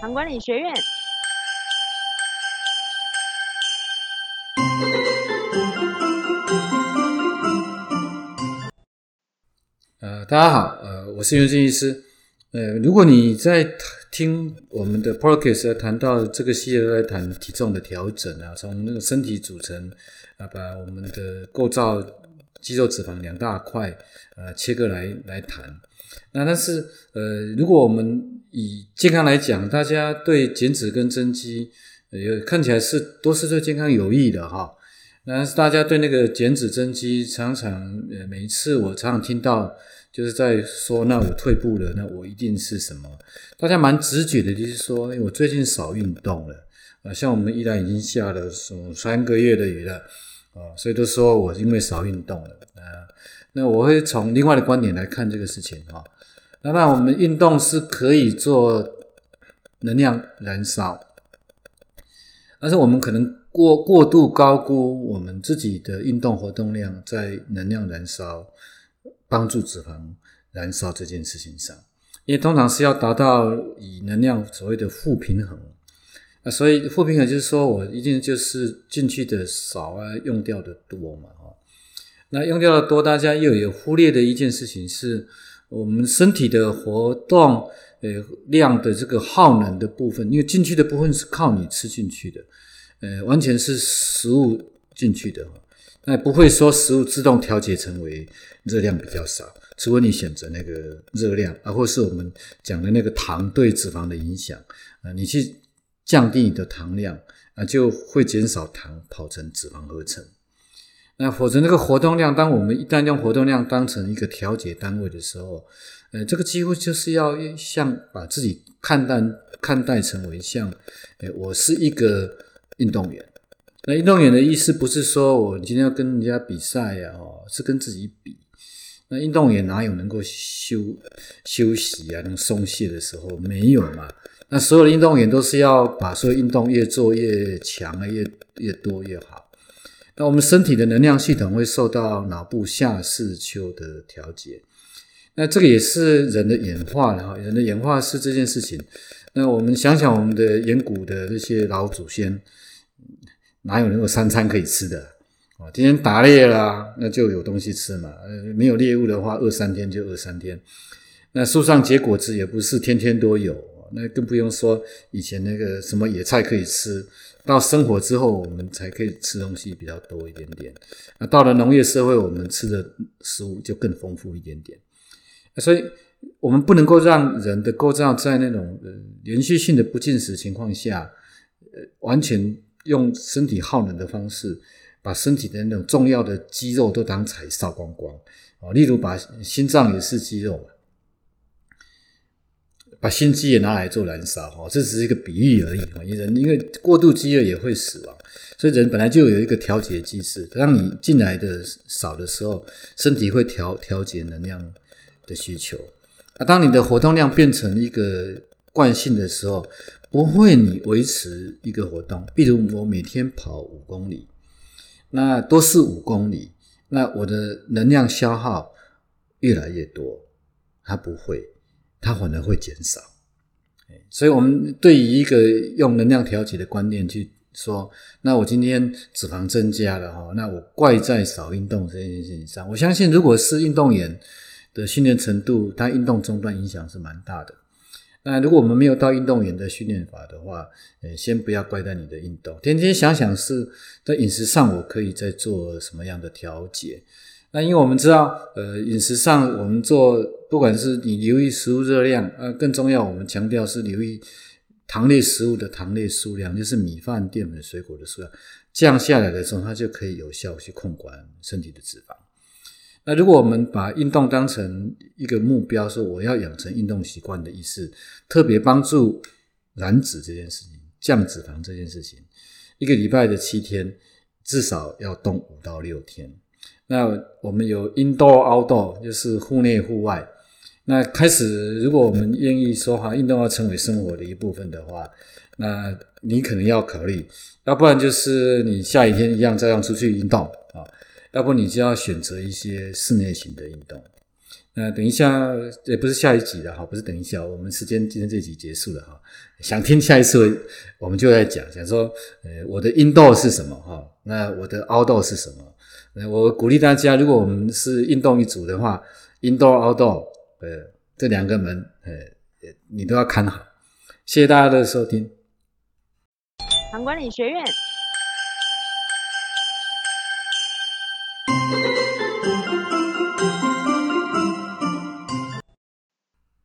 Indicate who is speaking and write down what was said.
Speaker 1: 糖管理学院。
Speaker 2: 呃，大家好，呃，我是袁正医师。呃，如果你在听我们的 podcast 谈到这个系列在谈体重的调整啊，从那个身体组成啊，把我们的构造肌肉脂肪两大块呃切割来来谈。那但是呃，如果我们以健康来讲，大家对减脂跟增肌呃看起来是都是对健康有益的哈。但是大家对那个减脂增肌，常常呃每一次我常常听到。就是在说，那我退步了，那我一定是什么？大家蛮直觉的，就是说，我最近少运动了啊。像我们依然已经下了什么三个月的雨了啊，所以都说我因为少运动了啊。那我会从另外的观点来看这个事情啊。那那我们运动是可以做能量燃烧，但是我们可能过过度高估我们自己的运动活动量在能量燃烧。帮助脂肪燃烧这件事情上，因为通常是要达到以能量所谓的负平衡啊，所以负平衡就是说我一定就是进去的少啊，用掉的多嘛，哈。那用掉的多，大家又有忽略的一件事情是，我们身体的活动呃量的这个耗能的部分，因为进去的部分是靠你吃进去的，呃，完全是食物进去的。那不会说食物自动调节成为热量比较少，除非你选择那个热量啊，或是我们讲的那个糖对脂肪的影响啊，你去降低你的糖量啊，就会减少糖跑成脂肪合成。那否则那个活动量，当我们一旦用活动量当成一个调节单位的时候，呃，这个几乎就是要像把自己看待看待成为像，呃，我是一个运动员。那运动员的意思不是说我今天要跟人家比赛呀，哦，是跟自己比。那运动员哪有能够休休息啊、能松懈的时候？没有嘛。那所有的运动员都是要把所有运动越做越强啊，越越多越好。那我们身体的能量系统会受到脑部下视丘的调节。那这个也是人的演化，然后人的演化是这件事情。那我们想想我们的远古的那些老祖先。哪有能够三餐可以吃的？哦，今天打猎啦，那就有东西吃嘛。呃，没有猎物的话，饿三天就饿三天。那树上结果子也不是天天都有，那更不用说以前那个什么野菜可以吃。到生活之后，我们才可以吃东西比较多一点点。那到了农业社会，我们吃的食物就更丰富一点点。所以，我们不能够让人的构造在那种呃连续性的不进食情况下，呃，完全。用身体耗能的方式，把身体的那种重要的肌肉都当柴烧光光啊！例如把心脏也是肌肉，把心肌也拿来做燃烧哈，这只是一个比喻而已啊！人因为过度饥饿也会死亡，所以人本来就有一个调节机制，当你进来的少的时候，身体会调调节能量的需求啊。当你的活动量变成一个惯性的时候，不会，你维持一个活动，比如我每天跑五公里，那都是五公里，那我的能量消耗越来越多，它不会，它反而会减少。所以，我们对于一个用能量调节的观念去说，那我今天脂肪增加了哈，那我怪在少运动这件事情上。我相信，如果是运动员的训练程度，他运动中断影响是蛮大的。那如果我们没有到运动员的训练法的话，呃，先不要怪在你的运动，天天想想是在饮食上我可以再做什么样的调节。那因为我们知道，呃，饮食上我们做，不管是你留意食物热量，呃，更重要，我们强调是留意糖类食物的糖类数量，就是米饭、淀粉、水果的数量降下来的时候，它就可以有效去控管身体的脂肪。那如果我们把运动当成一个目标，说我要养成运动习惯的意思，特别帮助燃脂这件事情、降脂肪这件事情，一个礼拜的七天至少要动五到六天。那我们有 indoor outdoor，就是户内户外。那开始，如果我们愿意说哈，运动要成为生活的一部分的话，那你可能要考虑，要不然就是你下雨天一样照样出去运动啊。要不你就要选择一些室内型的运动，那等一下也不是下一集了哈，不是等一下，我们时间今天这集结束了哈。想听下一次，我们就在讲，想说，呃，我的 indoor 是什么哈？那我的 outdoor 是什么？我鼓励大家，如果我们是运动一组的话，indoor outdoor，呃，这两个门，呃，你都要看好。谢谢大家的收听。
Speaker 1: 唐管理学院。